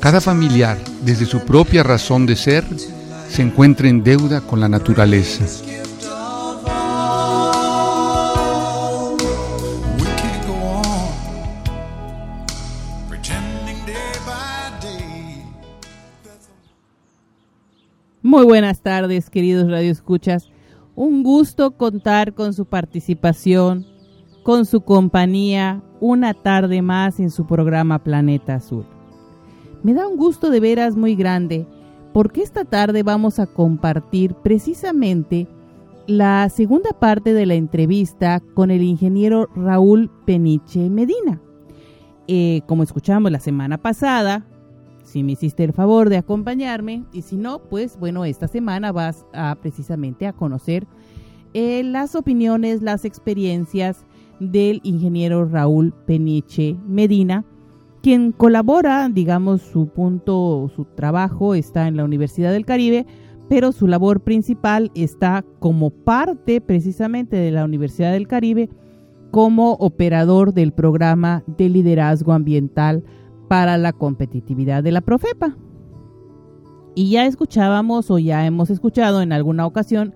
cada familiar, desde su propia razón de ser, se encuentra en deuda con la naturaleza. Muy buenas tardes, queridos radioescuchas. Un gusto contar con su participación, con su compañía, una tarde más en su programa Planeta Azul. Me da un gusto de veras muy grande porque esta tarde vamos a compartir precisamente la segunda parte de la entrevista con el ingeniero Raúl Peniche Medina. Eh, como escuchamos la semana pasada, si me hiciste el favor de acompañarme y si no, pues bueno, esta semana vas a precisamente a conocer eh, las opiniones, las experiencias del ingeniero Raúl Peniche Medina, quien colabora, digamos, su punto, su trabajo está en la Universidad del Caribe, pero su labor principal está como parte precisamente de la Universidad del Caribe como operador del programa de liderazgo ambiental para la competitividad de la Profepa. Y ya escuchábamos o ya hemos escuchado en alguna ocasión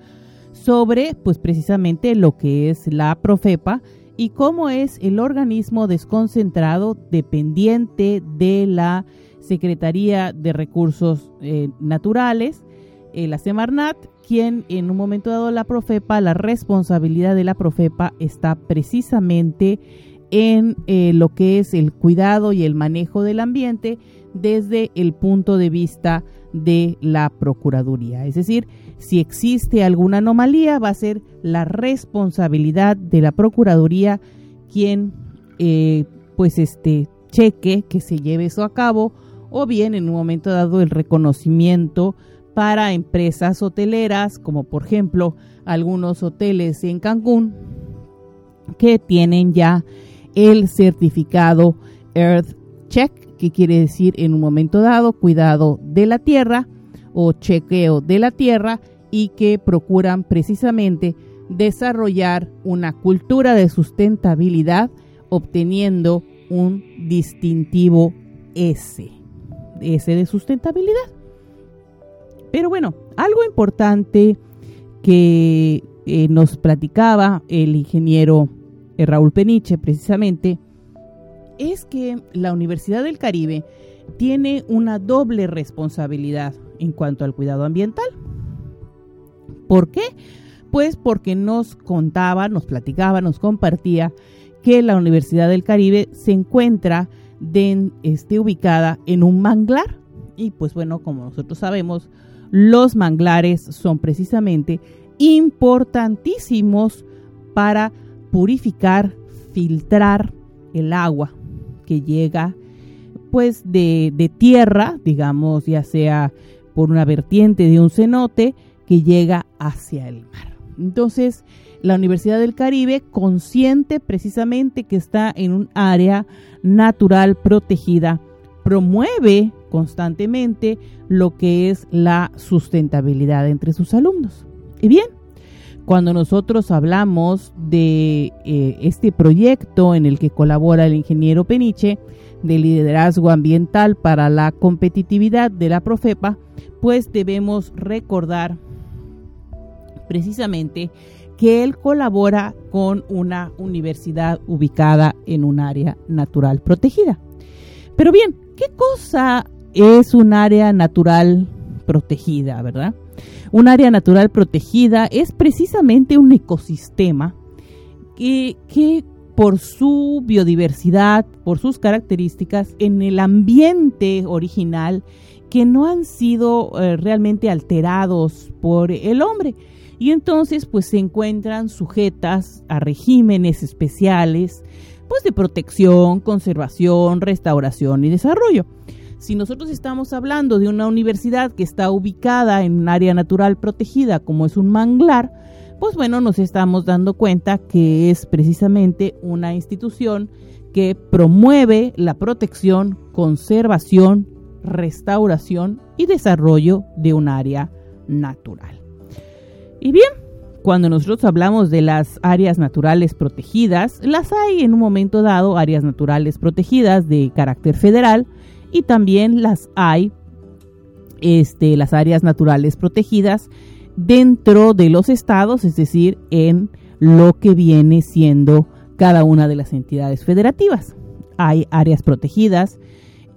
sobre pues precisamente lo que es la Profepa y cómo es el organismo desconcentrado dependiente de la Secretaría de Recursos eh, Naturales, eh, la Semarnat, quien en un momento dado la Profepa, la responsabilidad de la Profepa está precisamente en eh, lo que es el cuidado y el manejo del ambiente desde el punto de vista de la Procuraduría. Es decir, si existe alguna anomalía, va a ser la responsabilidad de la Procuraduría quien eh, pues este cheque que se lleve eso a cabo o bien en un momento dado el reconocimiento para empresas hoteleras como por ejemplo algunos hoteles en Cancún que tienen ya el certificado Earth Check, que quiere decir en un momento dado cuidado de la tierra o chequeo de la tierra y que procuran precisamente desarrollar una cultura de sustentabilidad obteniendo un distintivo S, S de sustentabilidad. Pero bueno, algo importante que eh, nos platicaba el ingeniero eh, Raúl Peniche precisamente, es que la Universidad del Caribe tiene una doble responsabilidad en cuanto al cuidado ambiental. ¿Por qué? Pues porque nos contaba, nos platicaba, nos compartía que la Universidad del Caribe se encuentra de, este, ubicada en un manglar. Y pues bueno, como nosotros sabemos, los manglares son precisamente importantísimos para purificar, filtrar el agua que llega pues de, de, tierra, digamos, ya sea por una vertiente de un cenote que llega hacia el mar. Entonces, la Universidad del Caribe, consciente precisamente que está en un área natural protegida, promueve constantemente lo que es la sustentabilidad entre sus alumnos. Y bien, cuando nosotros hablamos de eh, este proyecto en el que colabora el ingeniero Peniche de liderazgo ambiental para la competitividad de la Profepa, pues debemos recordar precisamente que él colabora con una universidad ubicada en un área natural protegida. Pero bien, ¿qué cosa es un área natural protegida, verdad? Un área natural protegida es precisamente un ecosistema que, por su biodiversidad, por sus características, en el ambiente original, que no han sido eh, realmente alterados por el hombre. Y entonces pues se encuentran sujetas a regímenes especiales, pues de protección, conservación, restauración y desarrollo. Si nosotros estamos hablando de una universidad que está ubicada en un área natural protegida como es un manglar, pues bueno, nos estamos dando cuenta que es precisamente una institución que promueve la protección, conservación, restauración y desarrollo de un área natural. Y bien, cuando nosotros hablamos de las áreas naturales protegidas, las hay en un momento dado áreas naturales protegidas de carácter federal y también las hay este, las áreas naturales protegidas dentro de los estados, es decir, en lo que viene siendo cada una de las entidades federativas. Hay áreas protegidas,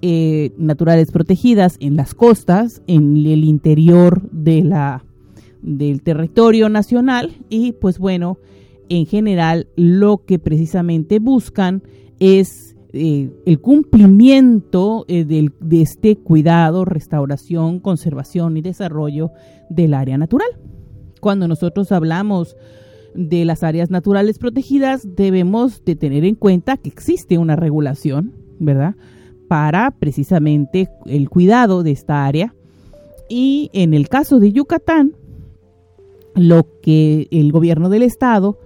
eh, naturales protegidas en las costas, en el interior de la, del territorio nacional y pues bueno, en general lo que precisamente buscan es eh, el cumplimiento eh, de este cuidado, restauración, conservación y desarrollo del área natural. Cuando nosotros hablamos de las áreas naturales protegidas, debemos de tener en cuenta que existe una regulación, ¿verdad? Para precisamente el cuidado de esta área. Y en el caso de Yucatán, lo que el gobierno del estado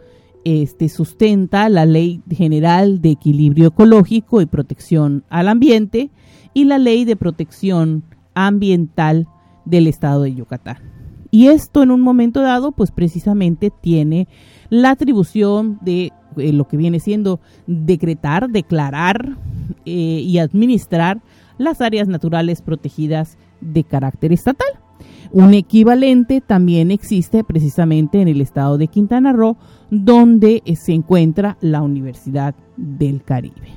este, sustenta la Ley General de Equilibrio Ecológico y Protección al Ambiente y la Ley de Protección Ambiental del Estado de Yucatán. Y esto en un momento dado, pues precisamente tiene la atribución de eh, lo que viene siendo decretar, declarar eh, y administrar las áreas naturales protegidas de carácter estatal. Un equivalente también existe precisamente en el estado de Quintana Roo, donde eh, se encuentra la Universidad del Caribe.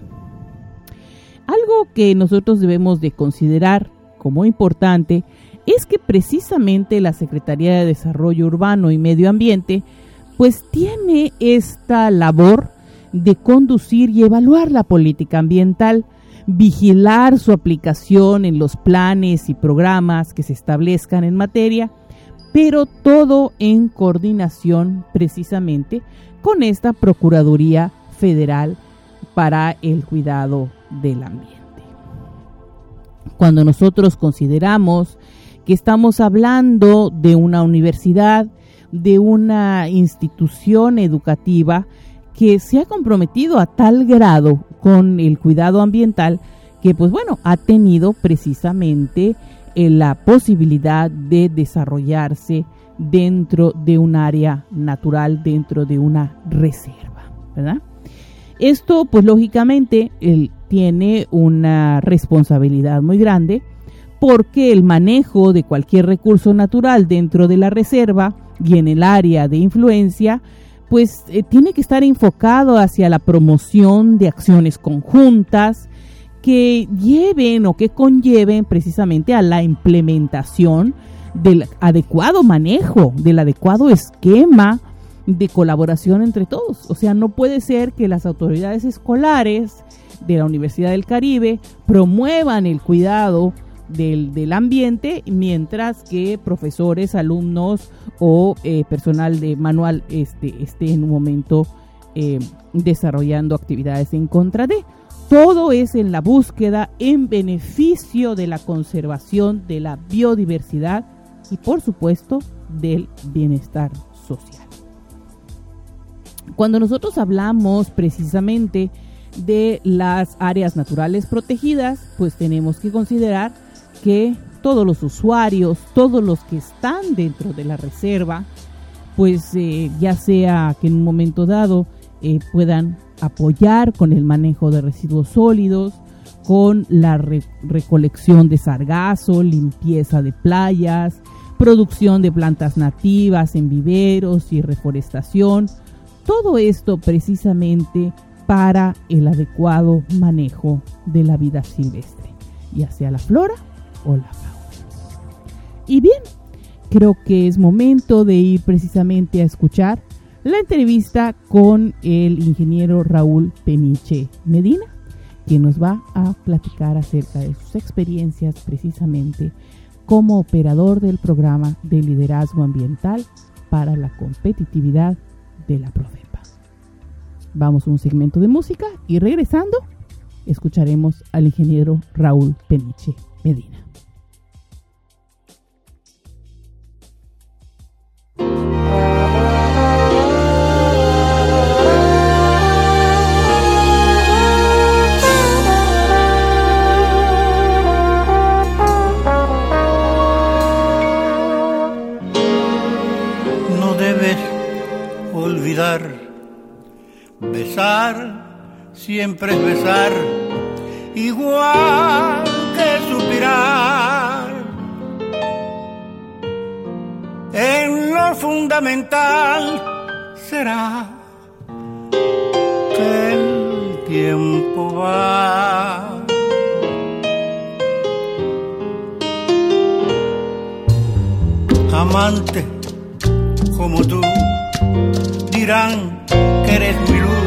Algo que nosotros debemos de considerar como importante es que precisamente la Secretaría de Desarrollo Urbano y Medio Ambiente pues tiene esta labor de conducir y evaluar la política ambiental, vigilar su aplicación en los planes y programas que se establezcan en materia, pero todo en coordinación precisamente con esta Procuraduría Federal para el Cuidado del Ambiente. Cuando nosotros consideramos que estamos hablando de una universidad, de una institución educativa que se ha comprometido a tal grado con el cuidado ambiental que pues bueno, ha tenido precisamente eh, la posibilidad de desarrollarse dentro de un área natural, dentro de una reserva, ¿verdad? Esto pues lógicamente él tiene una responsabilidad muy grande porque el manejo de cualquier recurso natural dentro de la reserva y en el área de influencia, pues eh, tiene que estar enfocado hacia la promoción de acciones conjuntas que lleven o que conlleven precisamente a la implementación del adecuado manejo, del adecuado esquema de colaboración entre todos. O sea, no puede ser que las autoridades escolares de la Universidad del Caribe promuevan el cuidado del, ambiente, mientras que profesores, alumnos o eh, personal de manual este, esté en un momento eh, desarrollando actividades en contra de. Todo es en la búsqueda en beneficio de la conservación de la biodiversidad y por supuesto del bienestar social. Cuando nosotros hablamos precisamente de las áreas naturales protegidas, pues tenemos que considerar que todos los usuarios, todos los que están dentro de la reserva, pues eh, ya sea que en un momento dado eh, puedan apoyar con el manejo de residuos sólidos, con la recolección de sargazo, limpieza de playas, producción de plantas nativas en viveros y reforestación. Todo esto precisamente para el adecuado manejo de la vida silvestre, ya sea la flora Hola Y bien, creo que es momento de ir precisamente a escuchar la entrevista con el ingeniero Raúl Peniche Medina, que nos va a platicar acerca de sus experiencias precisamente como operador del programa de liderazgo ambiental para la competitividad de la Profepa. Vamos a un segmento de música y regresando escucharemos al ingeniero Raúl Peniche Medina. No debes olvidar, besar siempre es besar, igual que suspirar. En lo fundamental será que el tiempo va. Amante como tú dirán que eres mi luz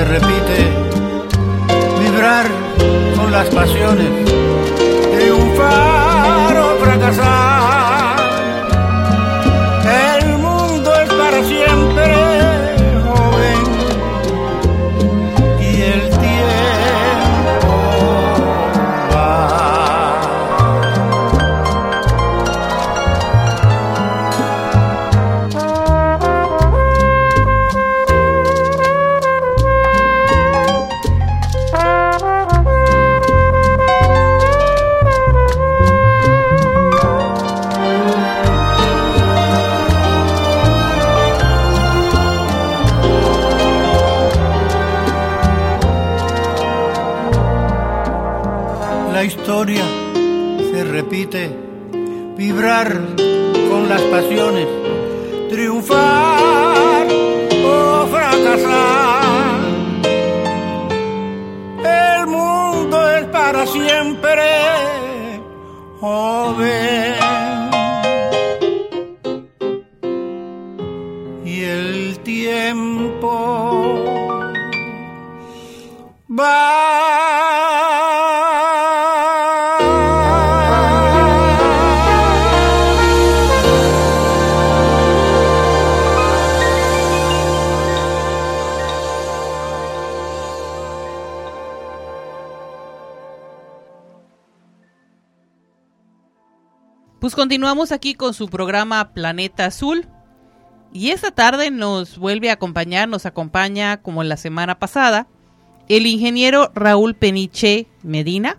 se repite. Vibrar con las pasiones. Triunfar Pues continuamos aquí con su programa Planeta Azul. Y esta tarde nos vuelve a acompañar, nos acompaña como la semana pasada, el ingeniero Raúl Peniche Medina,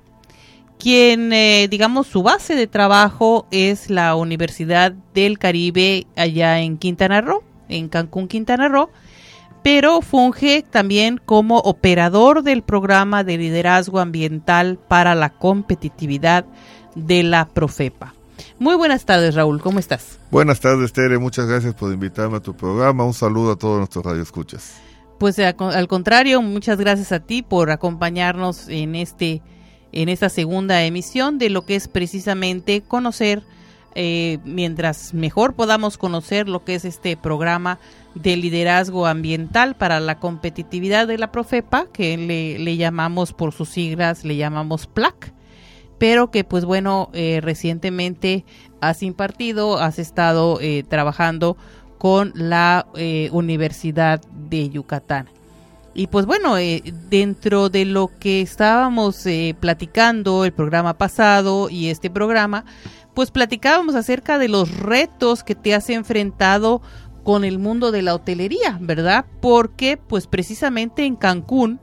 quien, eh, digamos, su base de trabajo es la Universidad del Caribe allá en Quintana Roo, en Cancún, Quintana Roo, pero funge también como operador del programa de liderazgo ambiental para la competitividad de la Profepa. Muy buenas tardes, Raúl. ¿Cómo estás? Buenas tardes, Tere. Muchas gracias por invitarme a tu programa. Un saludo a todos nuestros radioescuchas. Pues eh, al contrario, muchas gracias a ti por acompañarnos en este en esta segunda emisión de lo que es precisamente conocer eh, mientras mejor podamos conocer lo que es este programa de liderazgo ambiental para la competitividad de la Profepa, que le, le llamamos por sus siglas, le llamamos PLAC pero que pues bueno, eh, recientemente has impartido, has estado eh, trabajando con la eh, Universidad de Yucatán. Y pues bueno, dentro de lo que estábamos platicando el programa pasado y este programa, pues platicábamos acerca de los retos que te has enfrentado con el mundo de la hotelería, ¿verdad? Porque pues precisamente en Cancún,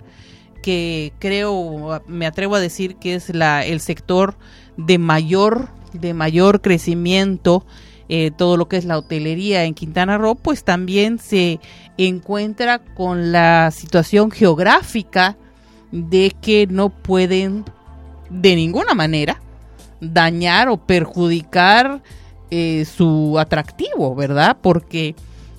que creo, me atrevo a decir que es la, el sector de mayor, de mayor crecimiento, eh, todo lo que es la hotelería en Quintana Roo, pues también se encuentra con la situación geográfica de que no pueden de ninguna manera dañar o perjudicar eh, su atractivo, ¿verdad? Porque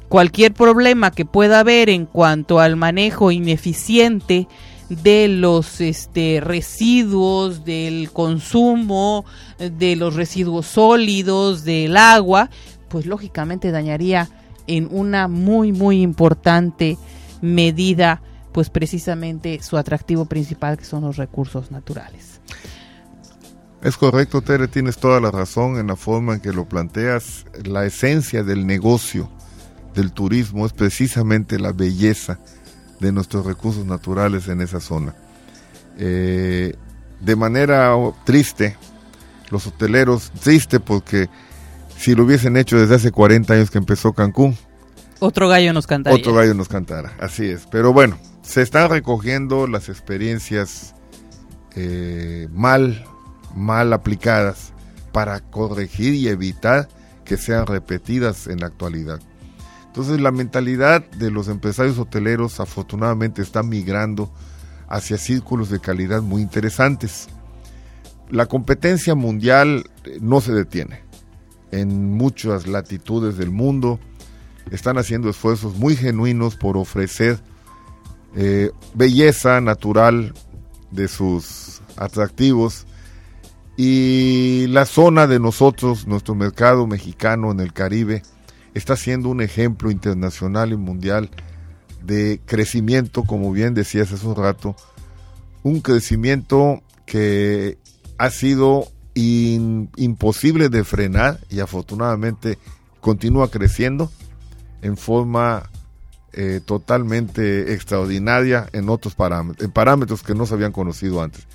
cualquier problema que pueda haber en cuanto al manejo ineficiente de los este, residuos, del consumo, de los residuos sólidos, del agua, pues lógicamente dañaría en una muy, muy importante medida, pues precisamente su atractivo principal, que son los recursos naturales. Es correcto, Tere, tienes toda la razón en la forma en que lo planteas. La esencia del negocio del turismo es precisamente la belleza de nuestros recursos naturales en esa zona. Eh, de manera triste, los hoteleros, triste porque si lo hubiesen hecho desde hace 40 años que empezó Cancún, otro gallo nos cantará. Otro gallo nos cantará, así es. Pero bueno, se están recogiendo las experiencias eh, mal mal aplicadas para corregir y evitar que sean repetidas en la actualidad. Entonces la mentalidad de los empresarios hoteleros afortunadamente está migrando hacia círculos de calidad muy interesantes. La competencia mundial eh, no se detiene. En muchas latitudes del mundo están haciendo esfuerzos muy genuinos por ofrecer eh, belleza natural de sus atractivos y la zona de nosotros, nuestro mercado mexicano en el Caribe, está siendo un ejemplo internacional y mundial de crecimiento, como bien decías hace un rato, un crecimiento que ha sido imposible de frenar y afortunadamente continúa creciendo en forma eh, totalmente extraordinaria en otros parámetros, en parámetros que no se habían conocido antes.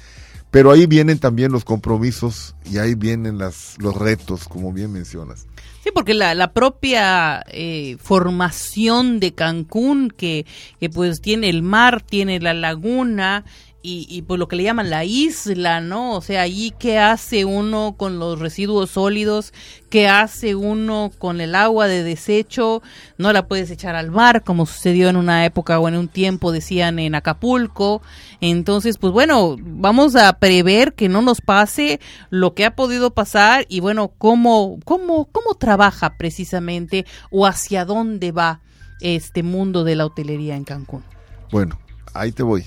Pero ahí vienen también los compromisos y ahí vienen las, los retos, como bien mencionas. Sí, porque la, la propia eh, formación de Cancún, que, que pues tiene el mar, tiene la laguna, y, y pues lo que le llaman la isla, ¿no? O sea, allí qué hace uno con los residuos sólidos, qué hace uno con el agua de desecho, no la puedes echar al mar como sucedió en una época o en un tiempo decían en Acapulco. Entonces, pues bueno, vamos a prever que no nos pase lo que ha podido pasar y bueno, cómo cómo cómo trabaja precisamente o hacia dónde va este mundo de la hotelería en Cancún. Bueno, ahí te voy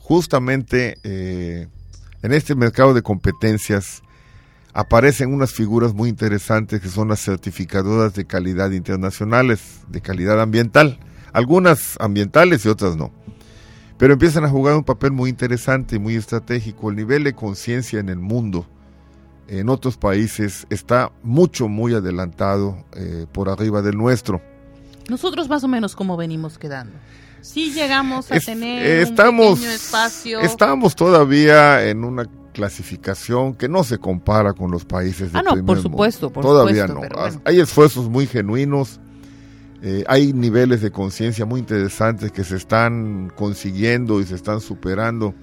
justamente eh, en este mercado de competencias aparecen unas figuras muy interesantes que son las certificadoras de calidad internacionales, de calidad ambiental, algunas ambientales y otras no. Pero empiezan a jugar un papel muy interesante y muy estratégico. El nivel de conciencia en el mundo, en otros países, está mucho, muy adelantado eh, por arriba del nuestro. Nosotros más o menos cómo venimos quedando. Sí llegamos a tener estamos, un pequeño espacio. Estamos todavía en una clasificación que no se compara con los países de ah, no, por supuesto, por todavía no. Hay esfuerzos muy genuinos, eh, hay niveles de conciencia muy interesantes que se están consiguiendo y se están superando,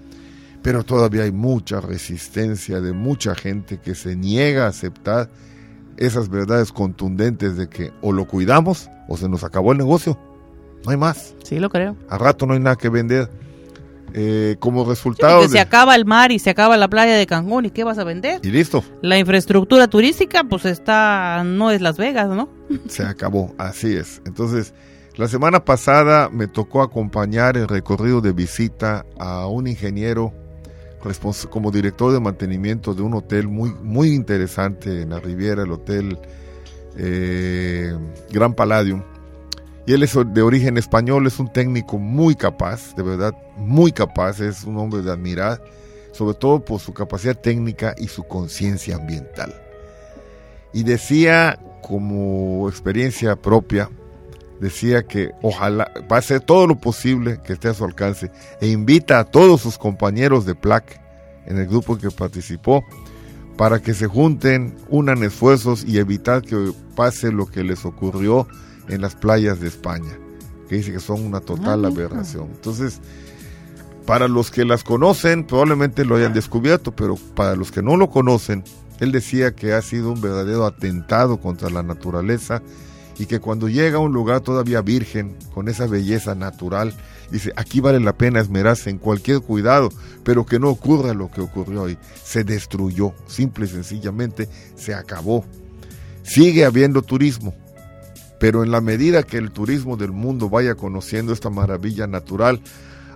pero todavía hay mucha resistencia de mucha gente que se niega a aceptar esas verdades contundentes de que o lo cuidamos o se nos acabó el negocio. No hay más. Sí, lo creo. A rato no hay nada que vender. Eh, como resultado. se acaba el mar y se acaba la playa de Cancún y qué vas a vender. Y listo. La infraestructura turística, pues está, no es Las Vegas, ¿no? Se acabó, así es. Entonces, la semana pasada me tocó acompañar el recorrido de visita a un ingeniero como director de mantenimiento de un hotel muy, muy interesante en la Riviera, el Hotel eh, Gran Palladium y él es de origen español, es un técnico muy capaz, de verdad, muy capaz, es un hombre de admirar, sobre todo por su capacidad técnica y su conciencia ambiental. Y decía, como experiencia propia, decía que ojalá va a hacer todo lo posible que esté a su alcance e invita a todos sus compañeros de PLAC en el grupo que participó para que se junten, unan esfuerzos y evitar que pase lo que les ocurrió en las playas de España, que dice que son una total ah, aberración. Entonces, para los que las conocen, probablemente lo hayan descubierto, pero para los que no lo conocen, él decía que ha sido un verdadero atentado contra la naturaleza y que cuando llega a un lugar todavía virgen, con esa belleza natural Dice, aquí vale la pena esmerarse en cualquier cuidado, pero que no ocurra lo que ocurrió hoy. Se destruyó, simple y sencillamente se acabó. Sigue habiendo turismo, pero en la medida que el turismo del mundo vaya conociendo esta maravilla natural,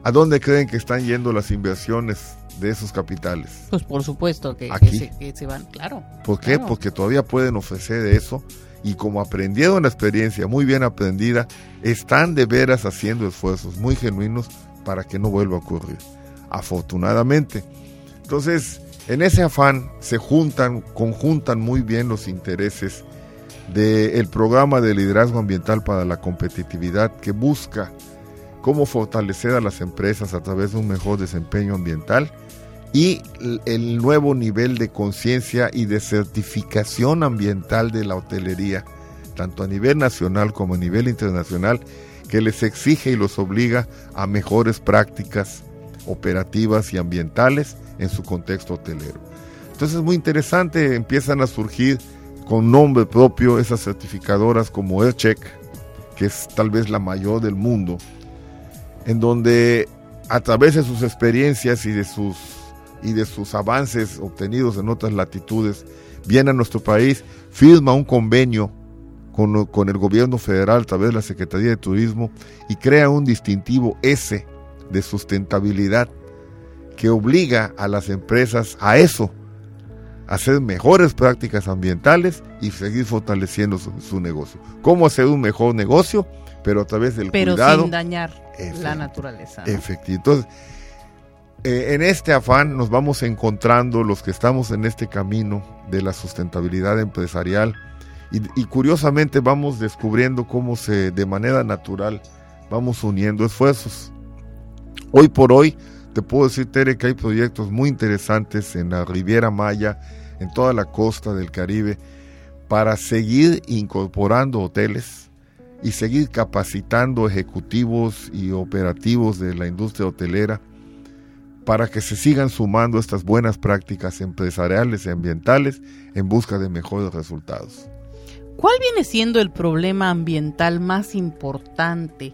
¿a dónde creen que están yendo las inversiones de esos capitales? Pues por supuesto que, que Aquí. se, que se van, claro. ¿Por qué? claro. Porque todavía pueden ofrecer eso y como aprendieron la experiencia muy bien aprendida, están de veras haciendo esfuerzos muy genuinos para que no vuelva a ocurrir. Afortunadamente. Entonces, en ese afán se juntan, conjuntan muy bien los intereses del programa de liderazgo ambiental para la competitividad que busca cómo fortalecer a las empresas a través de un mejor desempeño ambiental y el nuevo nivel de conciencia y de certificación ambiental de la hotelería, tanto a nivel nacional como a nivel internacional, que les exige y los obliga a mejores prácticas operativas y ambientales en su contexto hotelero. Entonces es muy interesante, empiezan a surgir con nombre propio esas certificadoras como AirCheck, que es tal vez la mayor del mundo, en donde a través de sus experiencias y de sus y de sus avances obtenidos en otras latitudes, viene a nuestro país, firma un convenio con, con el gobierno federal a través de la Secretaría de Turismo y crea un distintivo S de sustentabilidad que obliga a las empresas a eso, hacer mejores prácticas ambientales y seguir fortaleciendo su, su negocio. ¿Cómo hacer un mejor negocio? Pero a través del Pero cuidado. sin dañar la naturaleza. ¿no? Efectivo. Entonces, eh, en este afán nos vamos encontrando los que estamos en este camino de la sustentabilidad empresarial y, y curiosamente vamos descubriendo cómo se, de manera natural, vamos uniendo esfuerzos. Hoy por hoy, te puedo decir, Tere, que hay proyectos muy interesantes en la Riviera Maya, en toda la costa del Caribe, para seguir incorporando hoteles y seguir capacitando ejecutivos y operativos de la industria hotelera para que se sigan sumando estas buenas prácticas empresariales y ambientales en busca de mejores resultados. ¿Cuál viene siendo el problema ambiental más importante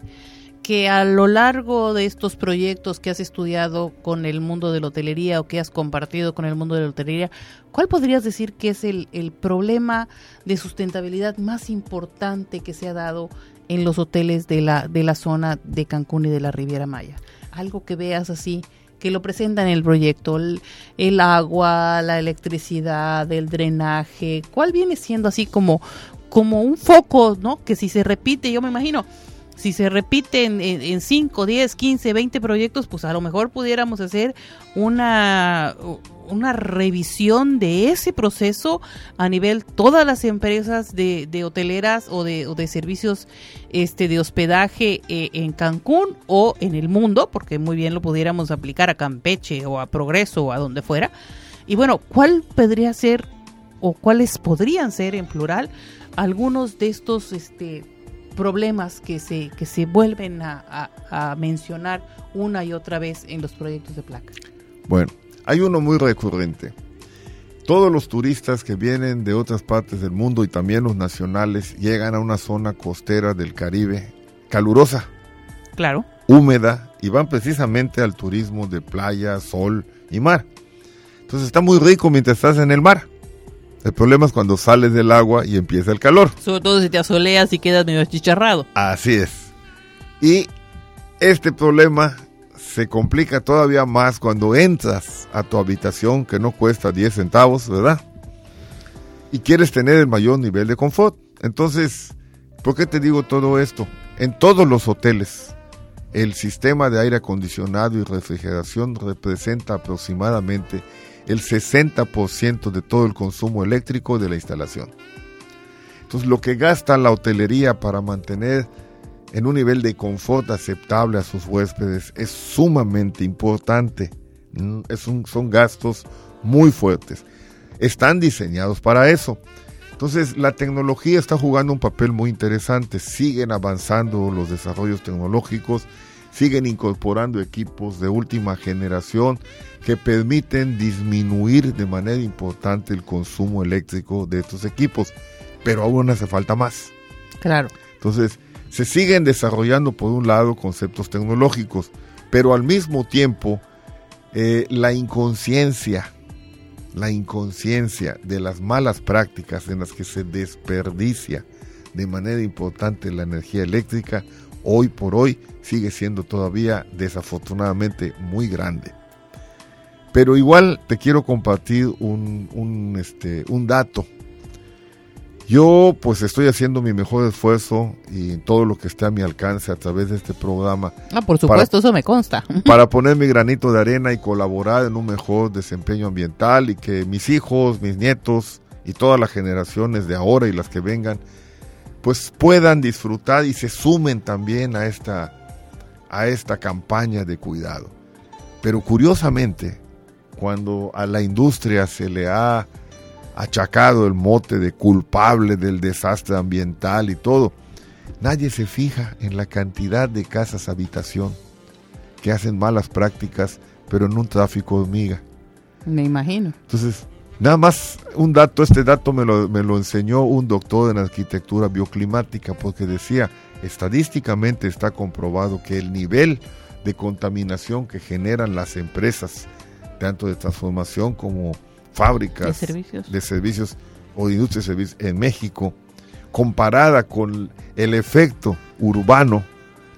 que a lo largo de estos proyectos que has estudiado con el mundo de la hotelería o que has compartido con el mundo de la hotelería, cuál podrías decir que es el, problema de sustentabilidad más importante que se ha dado en los hoteles de la, de la zona de Cancún y de la Riviera Maya? Algo que veas así, que lo presentan en el proyecto, el, el agua, la electricidad, el drenaje, ¿cuál viene siendo así como, como un foco, ¿no? Que si se repite, yo me imagino, si se repite en, en, en 5, 10, 15, 20 proyectos, pues a lo mejor pudiéramos hacer una, una revisión de ese proceso a nivel todas las empresas de, de hoteleras o de, de servicios este de hospedaje eh, en Cancún o en el mundo, porque muy bien lo pudiéramos aplicar a Campeche o a Progreso o a donde fuera. Y bueno, ¿cuál podría ser o cuáles podrían ser en plural algunos de estos este problemas que se, que se vuelven a, a, a, mencionar una y otra vez en los proyectos de placa? Bueno, hay uno muy recurrente. Todos los turistas que vienen de otras partes del mundo y también los nacionales llegan a una zona costera del Caribe calurosa, claro, húmeda y van precisamente al turismo de playa, sol y mar. Entonces está muy rico mientras estás en el mar. El problema es cuando sales del agua y empieza el calor. Sobre todo si te asoleas y quedas medio achicharrado. Así es. Y este problema se complica todavía más cuando entras a tu habitación que no cuesta 10 centavos, ¿verdad? Y quieres tener el mayor nivel de confort. Entonces, ¿por qué te digo todo esto? En todos los hoteles, el sistema de aire acondicionado y refrigeración representa aproximadamente el 60% de todo el consumo eléctrico de la instalación. Entonces, lo que gasta la hotelería para mantener en un nivel de confort aceptable a sus huéspedes es sumamente importante. Un, son gastos muy fuertes. Están diseñados para eso. Entonces la tecnología está jugando un papel muy interesante. Siguen avanzando los desarrollos tecnológicos, siguen incorporando equipos de última generación que permiten disminuir de manera importante el consumo eléctrico de estos equipos. Pero aún hace falta más. Claro. Entonces, Se siguen desarrollando, por un lado, conceptos tecnológicos, pero al mismo tiempo eh, la inconsciencia, la inconsciencia de las malas prácticas en las que se desperdicia de manera importante la energía eléctrica, hoy por hoy sigue siendo todavía desafortunadamente muy grande. Pero igual te quiero compartir un, un, este, un dato yo pues estoy haciendo mi mejor esfuerzo y todo lo que esté a mi alcance a través de este programa. Ah, por supuesto, eso me consta. Para poner mi granito de arena y colaborar en un mejor desempeño ambiental y que mis hijos, mis nietos y todas las generaciones de ahora y las que vengan pues puedan disfrutar y se sumen también a esta a esta campaña de cuidado. Pero curiosamente, cuando a la industria se le ha achacado el mote de culpable del desastre ambiental y todo. Nadie se fija en la cantidad de casas habitación que hacen malas prácticas, pero en un tráfico hormiga. Me imagino. Entonces, nada más un dato, este dato me lo, me lo enseñó un doctor en arquitectura bioclimática, porque decía, estadísticamente está comprobado que el nivel de contaminación que generan las empresas, tanto de transformación como fábricas de servicios, o de industria de servicios en México, comparada con el efecto urbano,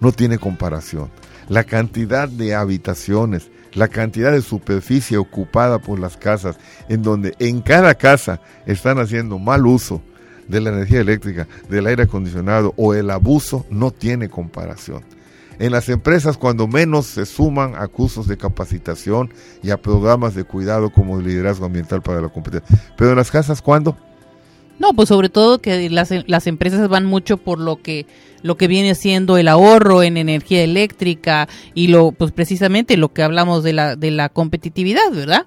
no tiene comparación. La cantidad de habitaciones, la cantidad de superficie ocupada por las casas, en donde en cada casa están haciendo mal uso de la energía eléctrica, del aire acondicionado o el abuso, no tiene comparación. En las empresas, cuando menos se suman a cursos de capacitación y a programas de cuidado como el liderazgo ambiental para la competencia. Pero en las casas, ¿cuándo? No, pues sobre todo que las, las empresas van mucho por lo que lo que viene siendo el ahorro en energía eléctrica y lo pues precisamente lo que hablamos de la de la competitividad, ¿verdad?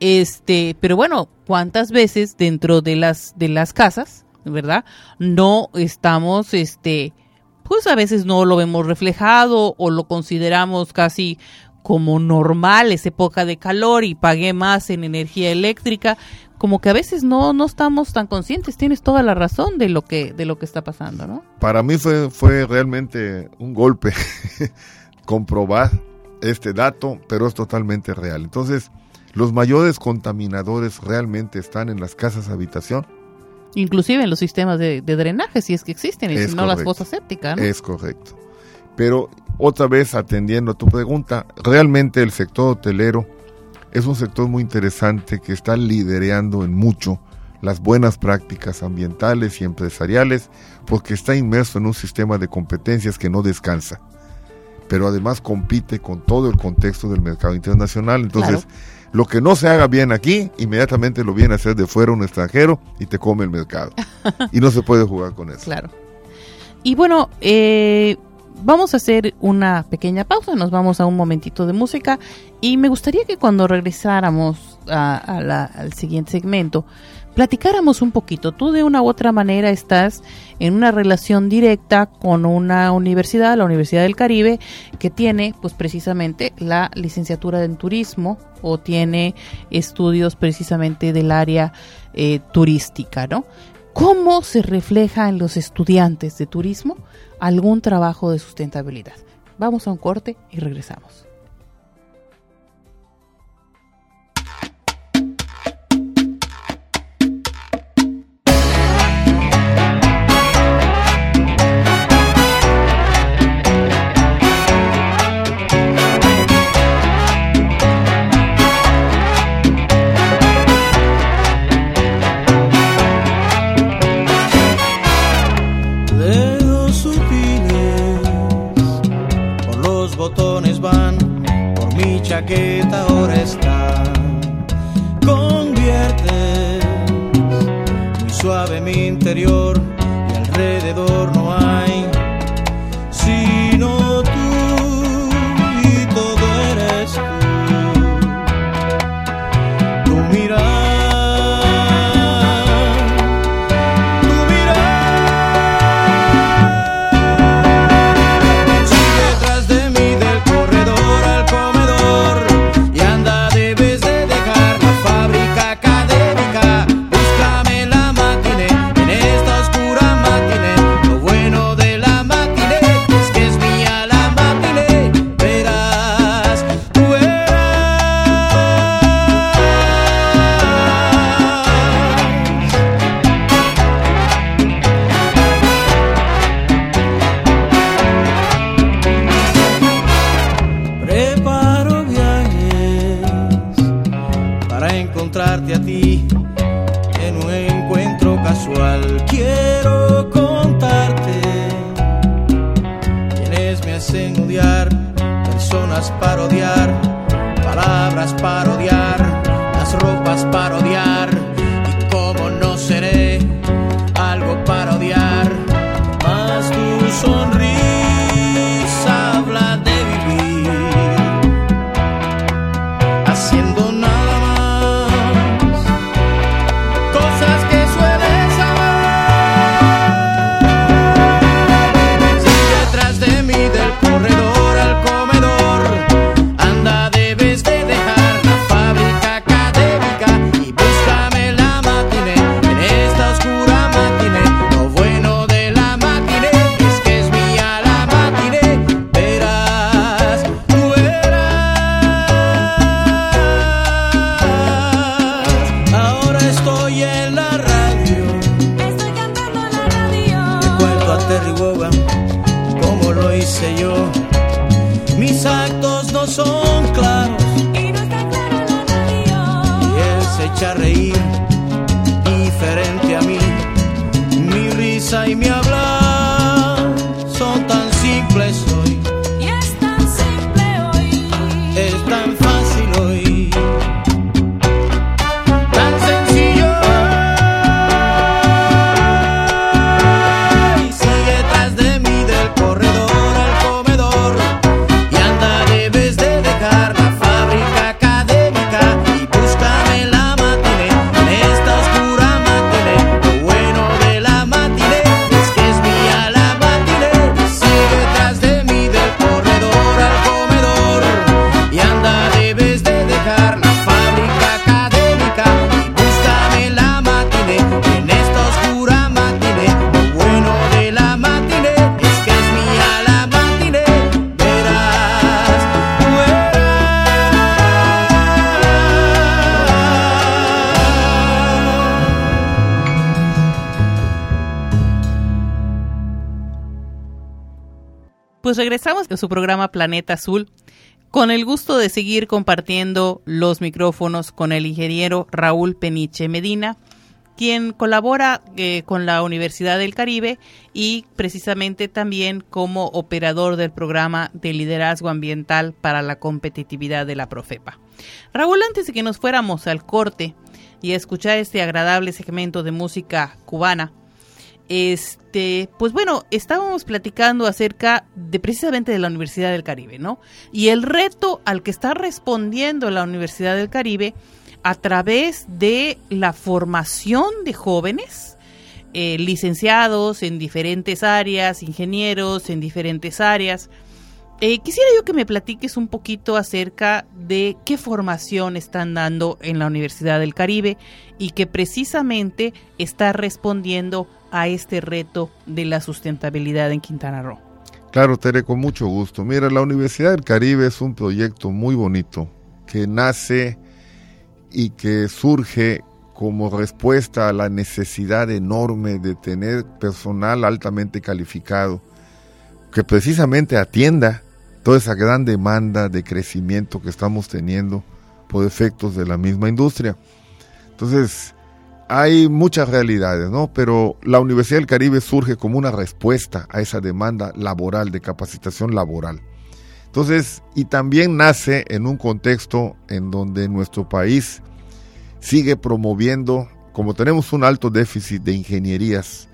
Este, pero bueno, ¿cuántas veces dentro de las de las casas, ¿verdad? No estamos este pues a veces no lo vemos reflejado o lo consideramos casi como normal, es época de calor y pagué más en energía eléctrica, como que a veces no no estamos tan conscientes, tienes toda la razón de lo que de lo que está pasando, ¿no? Para mí fue fue realmente un golpe comprobar este dato, pero es totalmente real. Entonces, los mayores contaminadores realmente están en las casas habitación Inclusive en los sistemas de, drenaje, si es que existen, y si no las fosas sépticas. Es correcto. Pero otra vez atendiendo a tu pregunta, realmente el sector hotelero es un sector muy interesante que está liderando en mucho las buenas prácticas ambientales y empresariales porque está inmerso en un sistema de competencias que no descansa, pero además compite con todo el contexto del mercado internacional. Entonces, lo que no se haga bien aquí, inmediatamente lo viene a hacer de fuera un extranjero y te come el mercado. y no se puede jugar con eso. Claro. Y bueno, eh, vamos a hacer una pequeña pausa, nos vamos a un momentito de música y me gustaría que cuando regresáramos al siguiente segmento, platicáramos un poquito. Tú de una u otra manera estás en una relación directa con una universidad, la Universidad del Caribe, que tiene pues precisamente la licenciatura en turismo o tiene estudios precisamente del área eh, turística, ¿no? ¿Cómo se refleja en los estudiantes de turismo algún trabajo de sustentabilidad? Vamos a un corte y regresamos. Suave mi interior y alrededor no hay sino tú y todo eres tú. Tu mirada. Terry Wogan como lo hice yo. Mis actos no son claros Y no está claro la radio. y él se echa a reír diferente a mí. Mi risa y mi hablar Su programa Planeta Azul con el gusto de seguir compartiendo los micrófonos con el ingeniero Raúl Peniche Medina, quien colabora eh, con la Universidad del Caribe y precisamente también como operador del programa de liderazgo ambiental para la competitividad de la Profepa. Raúl, antes de que nos fuéramos al corte y a escuchar este agradable segmento de música cubana, este, pues bueno, estábamos platicando acerca de precisamente de la Universidad del Caribe, ¿no? Y el reto al que está respondiendo la Universidad del Caribe a través de la formación de jóvenes, eh, licenciados en diferentes áreas, ingenieros en diferentes áreas. Eh, quisiera yo que me platiques un poquito acerca de qué formación están dando en la Universidad del Caribe y que precisamente está respondiendo a este reto de la sustentabilidad en Quintana Roo. Claro, Tere, con mucho gusto. Mira, la Universidad del Caribe es un proyecto muy bonito que nace y que surge como respuesta a la necesidad enorme de tener personal altamente calificado que precisamente atienda toda esa gran demanda de crecimiento que estamos teniendo por efectos de la misma industria. Entonces, hay muchas realidades, ¿no? Pero la Universidad del Caribe surge como una respuesta a esa demanda laboral, de capacitación laboral. Entonces, y también nace en un contexto en donde nuestro país sigue promoviendo, como tenemos un alto déficit de ingenierías,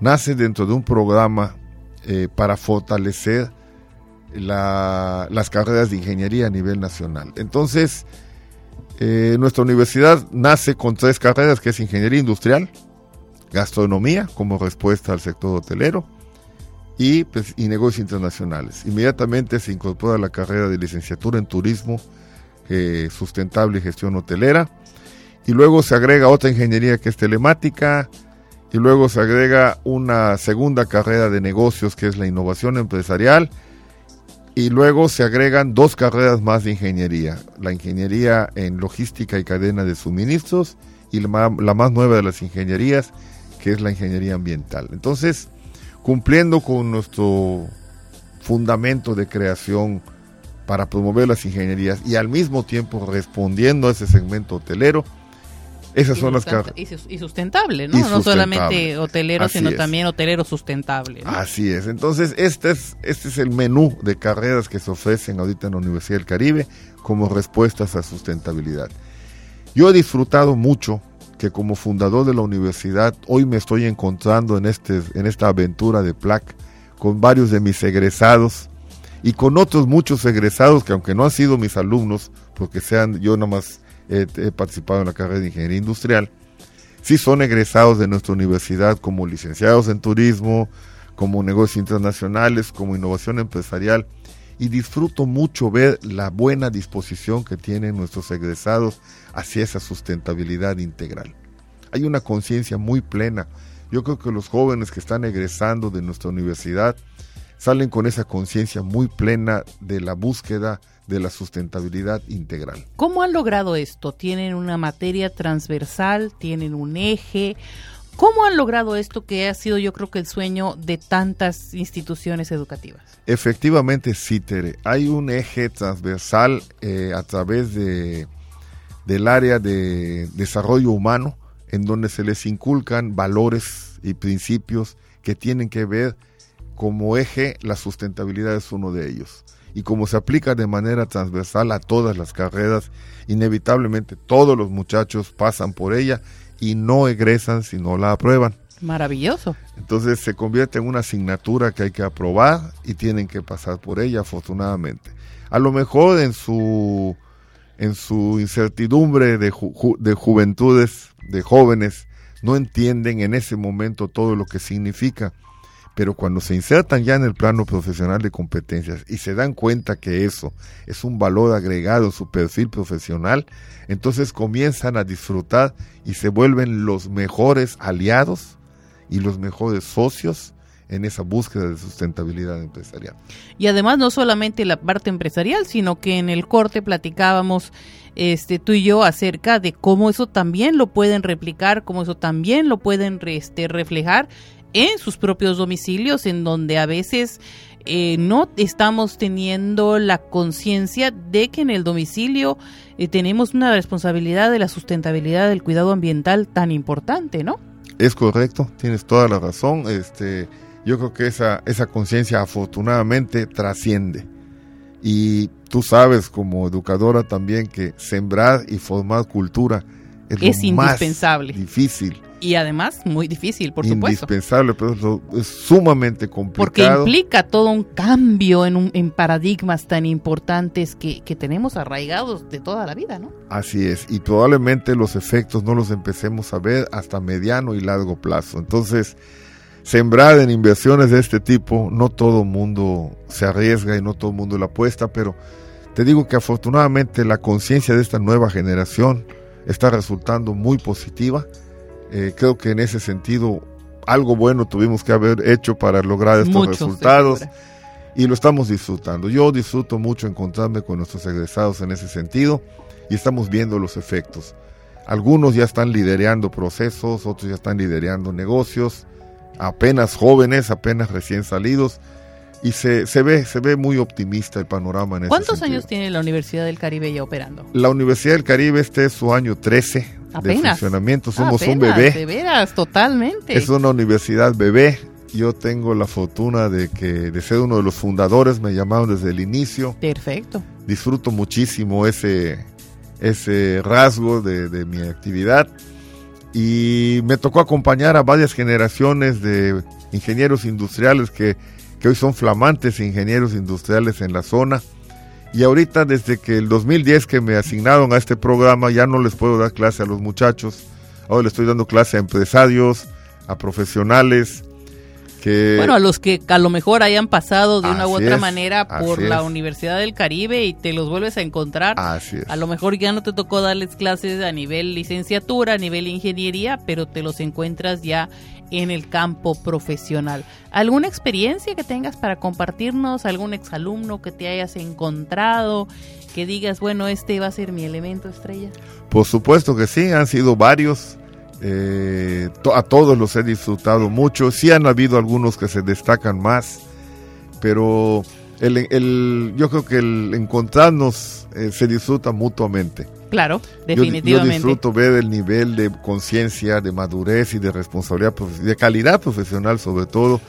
nace dentro de un programa eh, para fortalecer la- las carreras de ingeniería a nivel nacional. Entonces, eh, nuestra universidad nace con tres carreras, que es ingeniería industrial, gastronomía como respuesta al sector hotelero y, pues, y negocios internacionales. Inmediatamente se incorpora la carrera de licenciatura en turismo eh, sustentable y gestión hotelera y luego se agrega otra ingeniería que es telemática y luego se agrega una segunda carrera de negocios que es la innovación empresarial y luego se agregan dos carreras más de ingeniería, la ingeniería en logística y cadena de suministros y la, más nueva de las ingenierías, que es la ingeniería ambiental. Entonces, cumpliendo con nuestro fundamento de creación para promover las ingenierías y al mismo tiempo respondiendo a ese segmento hotelero, Esas son las carreras. y sus- y sustentable, ¿no? Y No solamente hotelero, Así sino es. también hotelero sustentable. ¿no? Así es. Entonces, este es, este es el menú de carreras que se ofrecen ahorita en la Universidad del Caribe como respuestas a sustentabilidad. Yo he disfrutado mucho que como fundador de la universidad, hoy me estoy encontrando en, este, en esta aventura de PLAC con varios de mis egresados y con otros muchos egresados que aunque no han sido mis alumnos, porque sean, yo nada más he, participado en la carrera de ingeniería industrial, sí son egresados de nuestra universidad como licenciados en turismo, como negocios internacionales, como innovación empresarial. Y disfruto mucho ver la buena disposición que tienen nuestros egresados hacia esa sustentabilidad integral. Hay una conciencia muy plena. Yo creo que los jóvenes que están egresando de nuestra universidad salen con esa conciencia muy plena de la búsqueda de la sustentabilidad integral. ¿Cómo han logrado esto? ¿Tienen una materia transversal? ¿Tienen un eje? ¿Cómo han logrado esto que ha sido yo creo que el sueño de tantas instituciones educativas? Efectivamente, sí, Tere. Hay un eje transversal eh, a través de, del área de desarrollo humano, en donde se les inculcan valores y principios que tienen que ver como eje, la sustentabilidad es uno de ellos. Y como se aplica de manera transversal a todas las carreras, inevitablemente todos los muchachos pasan por ella y no egresan si no la aprueban. Maravilloso. Entonces se convierte en una asignatura que hay que aprobar y tienen que pasar por ella afortunadamente. A lo mejor en su en su incertidumbre de, ju- de juventudes, de jóvenes, no entienden en ese momento todo lo que significa. Pero cuando se insertan ya en el plano profesional de competencias y se dan cuenta que eso es un valor agregado en su perfil profesional, entonces comienzan a disfrutar y se vuelven los mejores aliados y los mejores socios en esa búsqueda de sustentabilidad empresarial. Y además no solamente la parte empresarial, sino que en el corte platicábamos este tú y yo acerca de cómo eso también lo pueden replicar, cómo eso también lo pueden este, reflejar en sus propios domicilios, en donde a veces eh, no estamos teniendo la conciencia de que en el domicilio eh, tenemos una responsabilidad de la sustentabilidad del cuidado ambiental tan importante, ¿no? Es correcto, tienes toda la razón. Este, yo creo que esa, esa conciencia afortunadamente trasciende. Y tú sabes como educadora también que sembrar y formar cultura es, Es lo más indispensable. difícil, Y además muy difícil, por supuesto. indispensable, pero es, sumamente Porque complicado. implica todo un cambio en, un- en paradigmas tan importantes que, que tenemos arraigados de toda la vida, ¿no? Así es, y probablemente los efectos no los empecemos a ver hasta mediano y largo plazo. Entonces, sembrar en inversiones de este tipo, no todo mundo se arriesga y no todo mundo la apuesta, pero te digo que afortunadamente la conciencia de esta nueva generación está resultando muy positiva. Eh, creo que en ese sentido algo bueno tuvimos que haber hecho para lograr estos resultados y lo estamos disfrutando. Yo disfruto mucho encontrarme con nuestros egresados en ese sentido y estamos viendo los efectos. Algunos ya están liderando procesos, otros ya están liderando negocios, apenas jóvenes, apenas recién salidos y se, se ve se ve muy optimista el panorama en ese ¿Cuántos años tiene la Universidad del Caribe ya operando? La Universidad del Caribe este es su año 13 de Apenas. funcionamiento, somos un bebé. De veras, totalmente. Es una universidad bebé. Yo tengo la fortuna de que de ser uno de los fundadores, me llamaron desde el inicio. Perfecto. Disfruto muchísimo ese, ese rasgo de, de mi actividad. Y me tocó acompañar a varias generaciones de ingenieros industriales que, que hoy son flamantes ingenieros industriales en la zona. Y ahorita desde que el 2010 que me asignaron a este programa ya no les puedo dar clase a los muchachos. Ahora le estoy dando clase a empresarios, a profesionales. Que Bueno, a los que a lo mejor hayan pasado de una u otra es, manera por la es. Universidad del Caribe y te los vuelves a encontrar. Así es. A lo mejor ya no te tocó darles clases a nivel licenciatura, a nivel ingeniería, pero te los encuentras ya en el campo profesional. ¿Alguna experiencia que tengas para compartirnos? ¿Algún exalumno que te hayas encontrado? Que digas, bueno, este va a ser mi elemento estrella. Por supuesto que sí, han sido varios. Eh, to- a todos los he disfrutado mucho. Sí han habido algunos que se destacan más, pero el, el- yo creo que el encontrarnos eh, se disfruta mutuamente. Claro, Yo- Yo, definitivamente. disfruto ver el nivel de conciencia, de madurez y de responsabilidad, de calidad profesional sobre todo.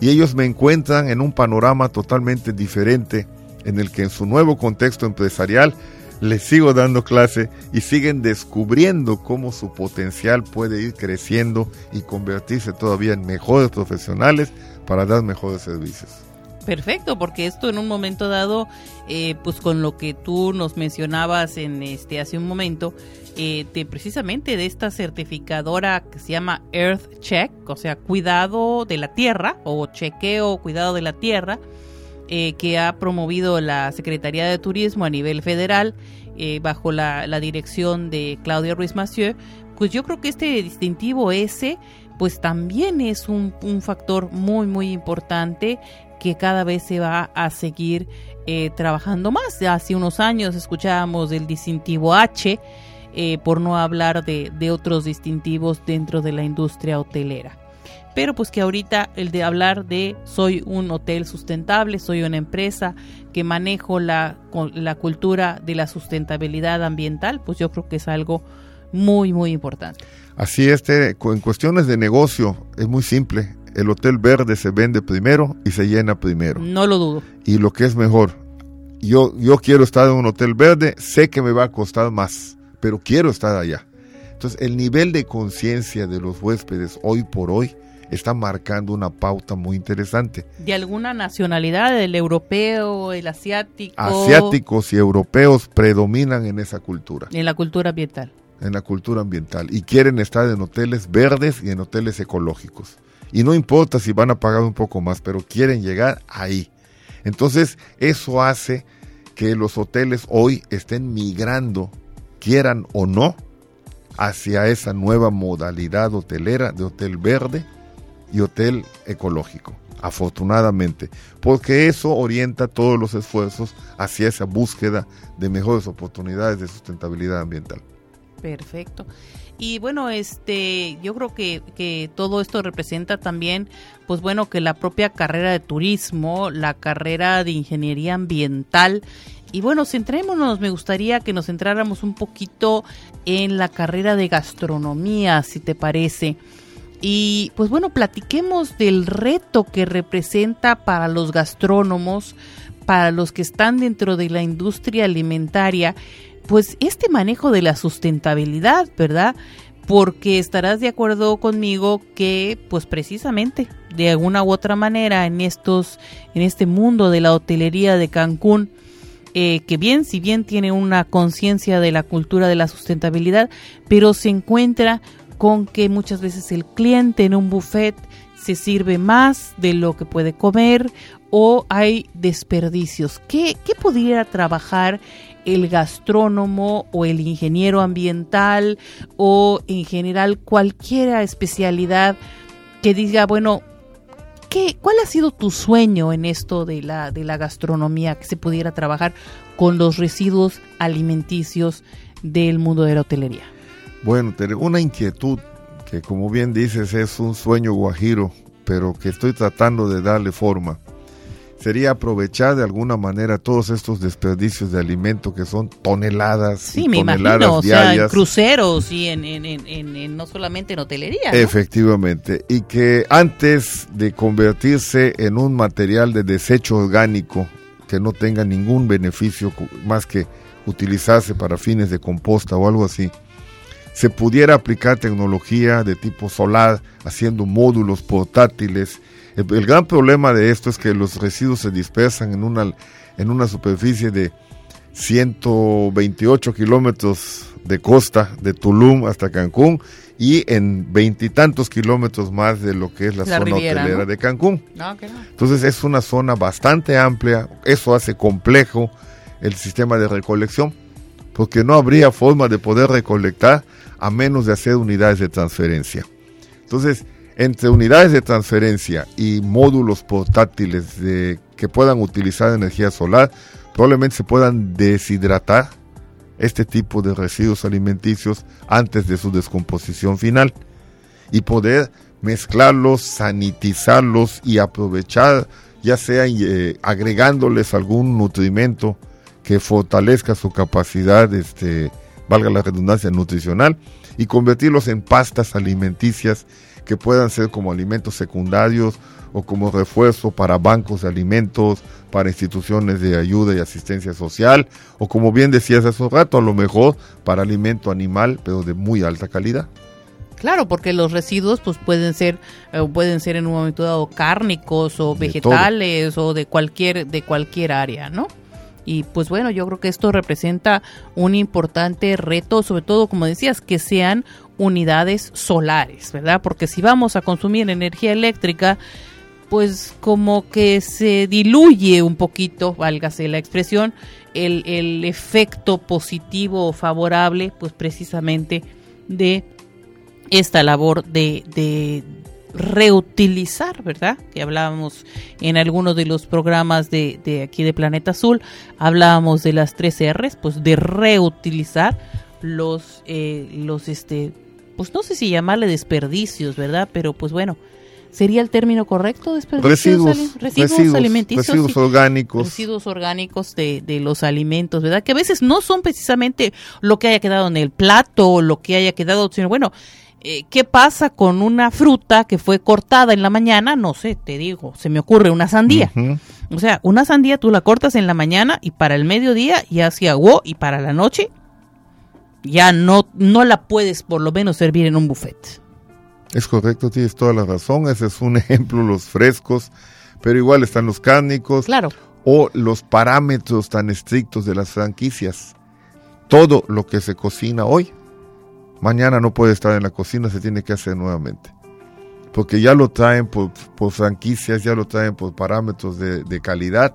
Y ellos me encuentran en un panorama totalmente diferente en el que en su nuevo contexto empresarial les sigo dando clase y siguen descubriendo cómo su potencial puede ir creciendo y convertirse todavía en mejores profesionales para dar mejores servicios. Perfecto, porque esto en un momento dado, eh, pues con lo que tú nos mencionabas en este hace un momento, eh, de precisamente de esta certificadora que se llama Earth Check, o sea, cuidado de la tierra o chequeo cuidado de la tierra, eh, que ha promovido la Secretaría de Turismo a nivel federal eh, bajo la, dirección de Claudia Ruiz Massieu, pues yo creo que este distintivo ese pues también es un, factor muy muy importante que cada vez se va a seguir eh, trabajando más. Hace unos años escuchábamos del distintivo H, eh, por no hablar de otros distintivos dentro de la industria hotelera. Pero pues que ahorita el de hablar de soy un hotel sustentable, soy una empresa que manejo la, la cultura de la sustentabilidad ambiental, pues yo creo que es algo muy, muy importante. Así cu- en cuestiones de negocio es muy simple. El hotel verde se vende primero y se llena primero. No lo dudo. Y lo que es mejor, yo, yo quiero estar en un hotel verde, sé que me va a costar más, pero quiero estar allá. Entonces, el nivel de conciencia de los huéspedes hoy por hoy está marcando una pauta muy interesante. De alguna nacionalidad, el europeo, el asiático. Asiáticos y europeos predominan en esa cultura, En la cultura ambiental. en la cultura ambiental, y quieren estar en hoteles verdes y en hoteles ecológicos. Y no importa si van a pagar un poco más, pero quieren llegar ahí. Entonces, eso hace que los hoteles hoy estén migrando, quieran o no, hacia esa nueva modalidad hotelera de hotel verde y hotel ecológico, afortunadamente, porque eso orienta todos los esfuerzos hacia esa búsqueda de mejores oportunidades de sustentabilidad ambiental. Perfecto. Y bueno, este, yo creo que, que todo esto representa también, pues bueno, que la propia carrera de turismo, la carrera de ingeniería ambiental, y bueno, centrémonos, me gustaría que nos centráramos un poquito en la carrera de gastronomía, si te parece. Y pues bueno, platiquemos del reto que representa para los gastrónomos, para los que están dentro de la industria alimentaria, pues este manejo de la sustentabilidad, ¿verdad? Porque estarás de acuerdo conmigo que, pues precisamente, de alguna u otra manera, en estos, en este mundo de la hotelería de Cancún, eh, que bien, si bien tiene una conciencia de la cultura de la sustentabilidad, pero se encuentra con que muchas veces el cliente en un buffet se sirve más de lo que puede comer o hay desperdicios. ¿Qué, qué pudiera trabajar el gastrónomo o el ingeniero ambiental o en general cualquier especialidad que diga, bueno, ¿qué, ¿cuál ha sido tu sueño en esto de la, de la gastronomía que se pudiera trabajar con los residuos alimenticios del mundo de la hotelería? Bueno, una inquietud que como bien dices es un sueño guajiro, pero que estoy tratando de darle forma. Sería aprovechar de alguna manera todos estos desperdicios de alimento que son toneladas Sí, y me toneladas imagino, o sea, en diarias. cruceros y en, en- en- no solamente en hotelería. ¿no? Efectivamente, y que antes de convertirse en un material de desecho orgánico que no tenga ningún beneficio más que utilizarse para fines de composta o algo así, se pudiera aplicar tecnología de tipo solar, haciendo módulos portátiles. El, el gran problema de esto es que los residuos se dispersan en una, en una superficie de 128 kilómetros de costa, de Tulum hasta Cancún, y en veintitantos kilómetros más de lo que es la, La zona Riviera, hotelera ¿no? de Cancún. No, que no. Entonces es una zona bastante amplia, eso hace complejo el sistema de recolección, porque no habría forma de poder recolectar a menos de hacer unidades de transferencia. Entonces, entre unidades de transferencia y módulos portátiles que puedan utilizar energía solar, probablemente se puedan deshidratar este tipo de residuos alimenticios antes de su descomposición final y poder mezclarlos, sanitizarlos y aprovechar, ya sea eh, agregándoles algún nutrimento que fortalezca su capacidad este, valga la redundancia nutricional, y convertirlos en pastas alimenticias que puedan ser como alimentos secundarios o como refuerzo para bancos de alimentos, para instituciones de ayuda y asistencia social, o como bien decías hace un rato, a lo mejor para alimento animal, pero de muy alta calidad. Claro, porque los residuos pues pueden ser eh, pueden ser en un momento dado cárnicos o De vegetales o de cualquier de cualquier área, ¿no? Y pues bueno, yo creo que esto representa un importante reto, sobre todo como decías, que sean unidades solares, ¿verdad? Porque si vamos a consumir energía eléctrica, pues como que se diluye un poquito, válgase la expresión, el, el efecto positivo o favorable, pues precisamente de esta labor de, de reutilizar, ¿verdad? Que hablábamos en algunos de los programas de, de aquí de Planeta Azul, hablábamos de las tres R's, pues de reutilizar los, eh, los, este, pues no sé si llamarle desperdicios, ¿verdad? Pero pues bueno, ¿sería el término correcto? Desperdicios Residuos, ali- residuos, alimenticios. residuos sí orgánicos. residuos orgánicos de, de los alimentos, ¿verdad? Que a veces no son precisamente lo que haya quedado en el plato o lo que haya quedado, sino bueno, eh, ¿qué pasa con una fruta que fue cortada en la mañana? No sé, te digo, se me ocurre una sandía. O sea, una sandía tú la cortas en la mañana y para el mediodía ya se aguó y para la noche ya no, no la puedes por lo menos servir en un buffet. Es correcto, tienes toda la razón. Ese es un ejemplo, los frescos, pero igual están los cárnicos Claro, o los parámetros tan estrictos de las franquicias. Todo lo que se cocina hoy, mañana no puede estar en la cocina, se tiene que hacer nuevamente. Porque ya lo traen por, por franquicias, ya lo traen por parámetros de, de calidad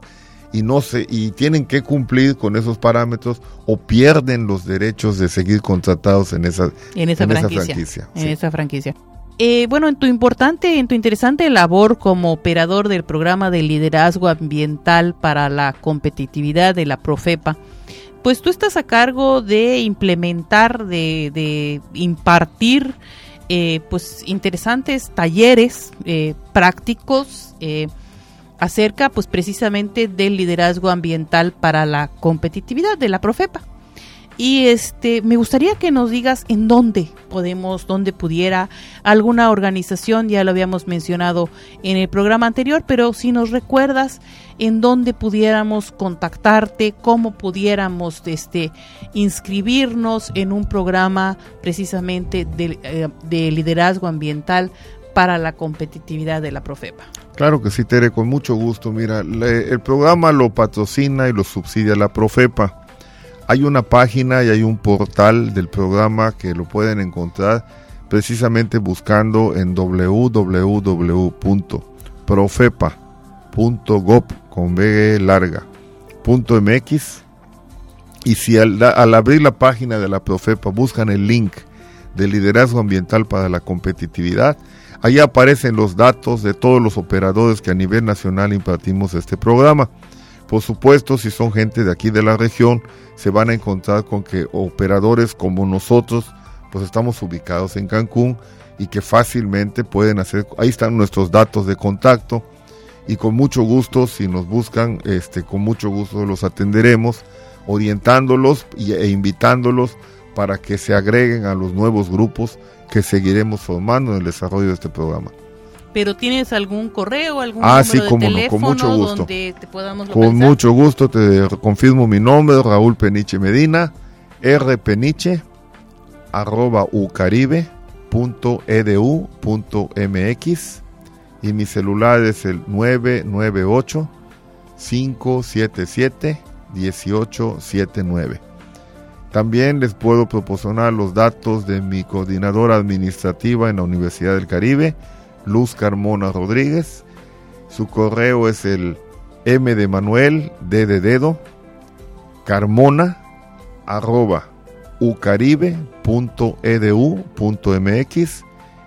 y no se y tienen que cumplir con esos parámetros o pierden los derechos de seguir contratados en esa en esa en esa franquicia. franquicia, en sí. esa franquicia. Eh, bueno, en tu importante, en tu interesante labor como operador del programa de liderazgo ambiental para la competitividad de la Profepa, pues tú estás a cargo de implementar, de, de impartir, eh, pues interesantes talleres eh, prácticos eh, acerca, pues precisamente del liderazgo ambiental para la competitividad de la Profepa. Y este, me gustaría que nos digas en dónde podemos, dónde pudiera alguna organización, ya lo habíamos mencionado en el programa anterior, pero si nos recuerdas en dónde pudiéramos contactarte, cómo pudiéramos este, inscribirnos en un programa precisamente de, eh, de liderazgo ambiental para la competitividad de la Profepa. Claro que sí, Tere, con mucho gusto. Mira, le- el programa lo patrocina y lo subsidia la Profepa. Hay una página y hay un portal del programa que lo pueden encontrar precisamente buscando en www.profepa.gov con B MX y si al, al abrir la página de la Profepa buscan el link de liderazgo ambiental para la competitividad, Ahí aparecen los datos de todos los operadores que a nivel nacional impartimos este programa. Por supuesto, si son gente de aquí de la región, se van a encontrar con que operadores como nosotros, pues estamos ubicados en Cancún y que fácilmente pueden hacer, ahí están nuestros datos de contacto y con mucho gusto, si nos buscan, este, con mucho gusto los atenderemos, orientándolos e invitándolos para que se agreguen a los nuevos grupos que seguiremos formando en el desarrollo de este programa. Pero tienes algún correo, algún Ah, número sí, de cómo no, con teléfono mucho gusto. donde te podamos Con localizar? mucho gusto te confirmo mi nombre, Raúl Peniche Medina, rpeniche, arroba ucaribe.edu.mx y mi celular es el 998-577-1879. También les puedo proporcionar los datos de mi coordinadora administrativa en la Universidad del Caribe, Luz Carmona Rodríguez. Su correo es el M de Manuel, D de dedo, carmona, arroba, ucaribe.edu.mx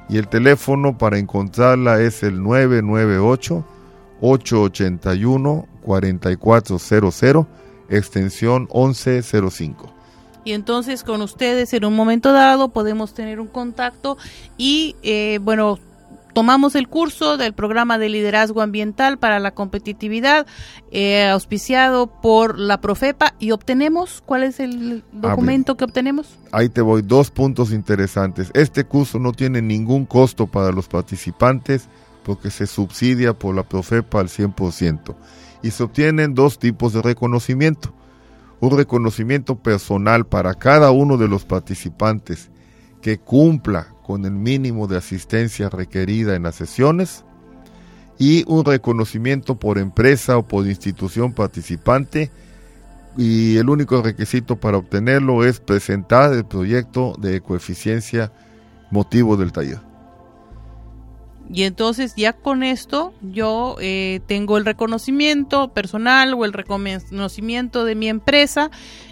y el teléfono para encontrarla es el 998-881-4400, extensión 1105. Y entonces con ustedes en un momento dado podemos tener un contacto y eh, bueno, tomamos el curso del programa de liderazgo ambiental para la competitividad, eh, auspiciado por la Profepa, y obtenemos, ¿cuál es el documento que obtenemos? Ahí te voy, dos puntos interesantes. Este curso no tiene ningún costo para los participantes porque se subsidia por la Profepa al 100% y se obtienen dos tipos de reconocimiento. Un reconocimiento personal para cada uno de los participantes que cumpla con el mínimo de asistencia requerida en las sesiones y un reconocimiento por empresa o por institución participante y el único requisito para obtenerlo es presentar el proyecto de coeficiencia motivo del taller. Y entonces ya con esto yo eh, tengo el reconocimiento personal o el reconocimiento de mi empresa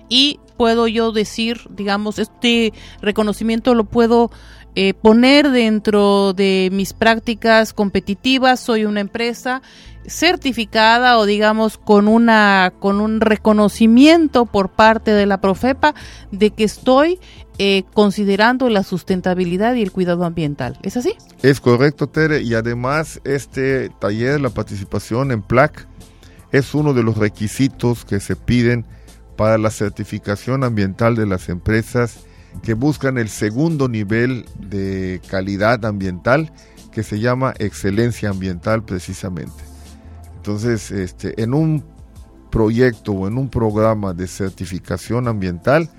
y puedo yo decir, digamos, este reconocimiento lo puedo eh, poner dentro de mis prácticas competitivas. Soy una empresa certificada o digamos con una con un reconocimiento por parte de la Profepa de que estoy eh, considerando la sustentabilidad y el cuidado ambiental. ¿Es así? Es correcto, Tere, y además este taller, la participación en PLAC, es uno de los requisitos que se piden para la certificación ambiental de las empresas que buscan el segundo nivel de calidad ambiental que se llama excelencia ambiental precisamente. Entonces, este, en un proyecto o en un programa de certificación ambiental,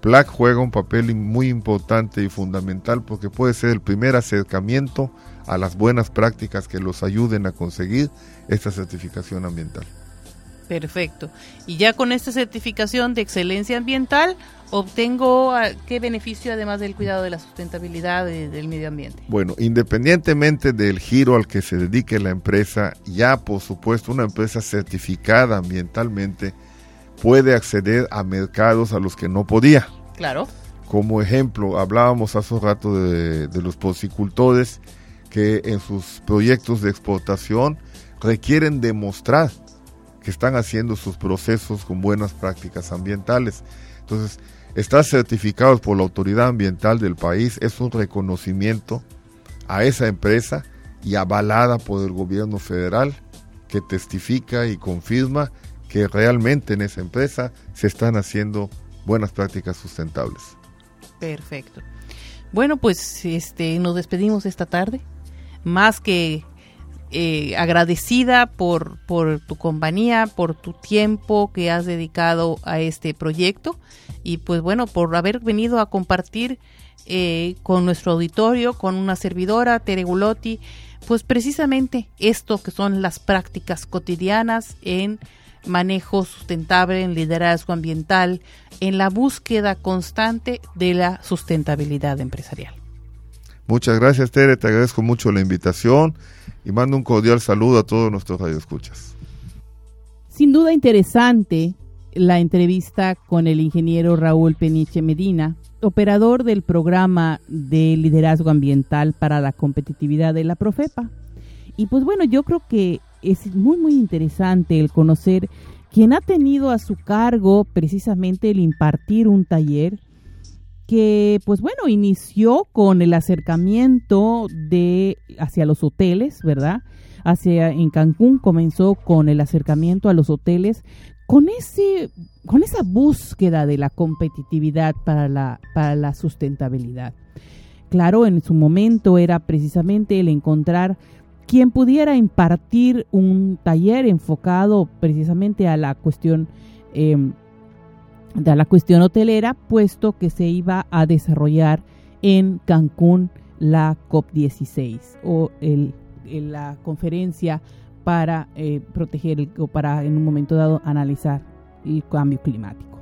PLAC juega un papel muy importante y fundamental porque puede ser el primer acercamiento a las buenas prácticas que los ayuden a conseguir esta certificación ambiental. Perfecto. Y ya con esta certificación de excelencia ambiental, obtengo ah, qué beneficio además del cuidado de la sustentabilidad de- del medio ambiente. Bueno, independientemente del giro al que se dedique la empresa, ya por supuesto una empresa certificada ambientalmente puede acceder a mercados a los que no podía. Claro. Como ejemplo, hablábamos hace un rato de, de los porcicultores que en sus proyectos de exportación requieren demostrar que están haciendo sus procesos con buenas prácticas ambientales. Entonces, estar certificados por la autoridad ambiental del país es un reconocimiento a esa empresa y avalada por el gobierno federal que testifica y confirma que realmente en esa empresa se están haciendo buenas prácticas sustentables. Perfecto. Bueno, pues este nos despedimos esta tarde. Más que eh, agradecida por, por tu compañía, por tu tiempo que has dedicado a este proyecto y pues bueno, por haber venido a compartir eh, con nuestro auditorio, con una servidora, Tere Gulotti, pues precisamente esto que son las prácticas cotidianas en manejo sustentable, en liderazgo ambiental, en la búsqueda constante de la sustentabilidad empresarial. Muchas gracias, Tere. Te agradezco mucho la invitación y mando un cordial saludo a todos nuestros radioescuchas. Sin duda interesante la entrevista con el ingeniero Raúl Peniche Medina, operador del programa de liderazgo ambiental para la competitividad de la Profepa. Y pues bueno, yo creo que es muy muy interesante el conocer quien ha tenido a su cargo precisamente el impartir un taller que pues bueno inició con el acercamiento de hacia los hoteles, ¿verdad? Hacia en Cancún comenzó con el acercamiento a los hoteles con ese con esa búsqueda de la competitividad para la para la sustentabilidad. Claro, en su momento era precisamente el encontrar quien pudiera impartir un taller enfocado precisamente a la cuestión eh, de la cuestión hotelera, puesto que se iba a desarrollar en Cancún la COP16 o el, la conferencia para eh, proteger el- o para en un momento dado analizar el cambio climático.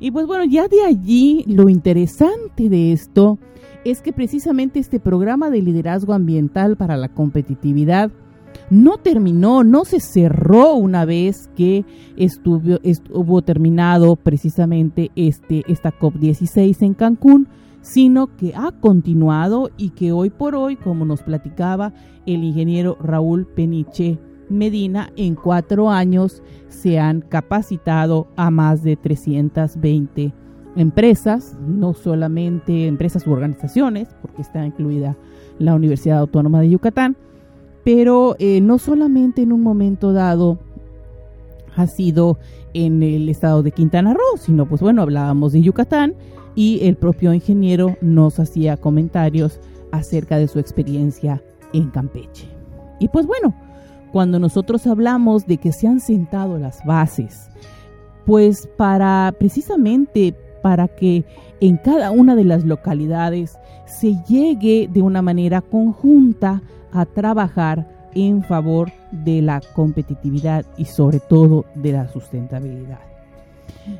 Y pues bueno, ya de allí lo interesante de esto es que precisamente este programa de liderazgo ambiental para la competitividad no terminó, no se cerró una vez que estuvo, estuvo terminado precisamente este, esta COP16 en Cancún, sino que ha continuado y que hoy por hoy, como nos platicaba el ingeniero Raúl Peniche Medina, en cuatro años se han capacitado a más de 320 empresas, no solamente empresas u organizaciones, porque está incluida la Universidad Autónoma de Yucatán, pero eh, no solamente en un momento dado ha sido en el estado de Quintana Roo, sino pues bueno, hablábamos de Yucatán y el propio ingeniero nos hacía comentarios acerca de su experiencia en Campeche. Y pues bueno, cuando nosotros hablamos de que se han sentado las bases, pues para precisamente para que en cada una de las localidades se llegue de una manera conjunta a trabajar en favor de la competitividad y sobre todo de la sustentabilidad.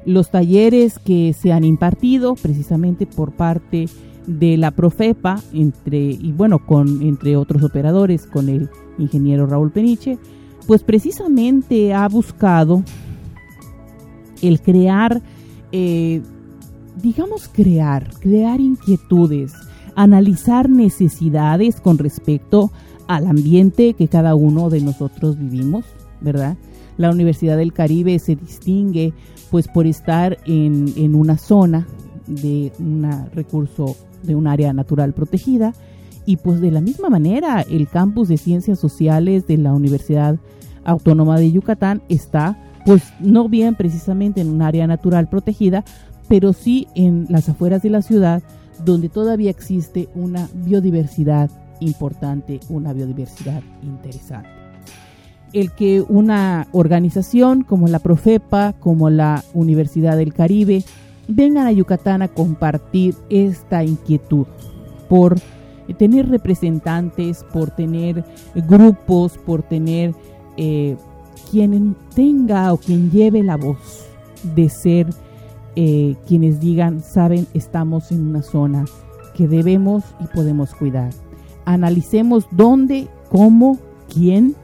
Los talleres que se han impartido precisamente por parte de la Profepa entre y bueno con entre otros operadores con el ingeniero Raúl Peniche, pues precisamente ha buscado el crear eh, digamos crear, crear inquietudes, analizar necesidades con respecto al ambiente que cada uno de nosotros vivimos, ¿verdad? La Universidad del Caribe se distingue pues por estar en, en una zona de un recurso de un área natural protegida y pues de la misma manera el campus de ciencias sociales de la Universidad Autónoma de Yucatán está pues no bien precisamente en un área natural protegida, pero sí en las afueras de la ciudad donde todavía existe una biodiversidad importante, una biodiversidad interesante. El que una organización como la Profepa, como la Universidad del Caribe, vengan a Yucatán a compartir esta inquietud por tener representantes, por tener grupos, por tener eh, quien tenga o quien lleve la voz de ser eh, quienes digan, saben, estamos en una zona que debemos y podemos cuidar. Analicemos dónde, cómo, quién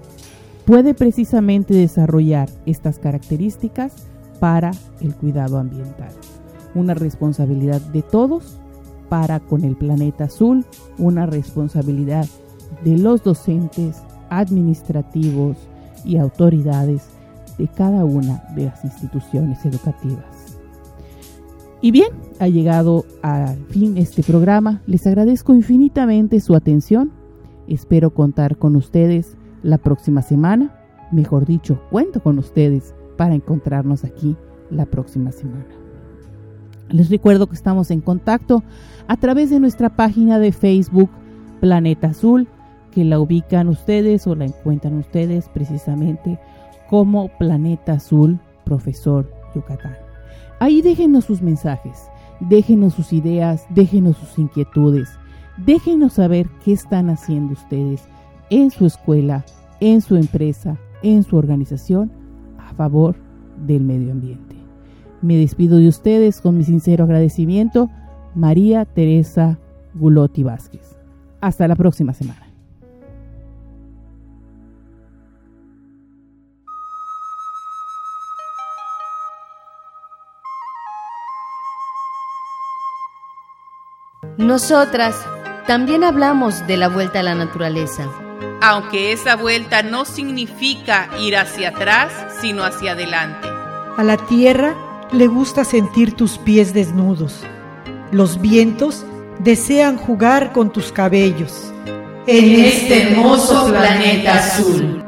puede precisamente desarrollar estas características para el cuidado ambiental. Una responsabilidad de todos para con el planeta azul, una responsabilidad de los docentes, administrativos y autoridades de cada una de las instituciones educativas. Y bien, ha llegado al fin este programa. Les agradezco infinitamente su atención. Espero contar con ustedes la próxima semana. Mejor dicho, cuento con ustedes para encontrarnos aquí la próxima semana. Les recuerdo que estamos en contacto a través de nuestra página de Facebook Planeta Azul, que la ubican ustedes o la encuentran ustedes precisamente como Planeta Azul Profesor Yucatán. Ahí déjenos sus mensajes, déjenos sus ideas, déjenos sus inquietudes, déjenos saber qué están haciendo ustedes en su escuela, en su empresa, en su organización a favor del medio ambiente. Me despido de ustedes con mi sincero agradecimiento, María Teresa Gulotti Vázquez. Hasta la próxima semana. Nosotras también hablamos de la vuelta a la naturaleza. Aunque esa vuelta no significa ir hacia atrás, sino hacia adelante. A la tierra le gusta sentir tus pies desnudos. Los vientos desean jugar con tus cabellos. En este hermoso planeta azul.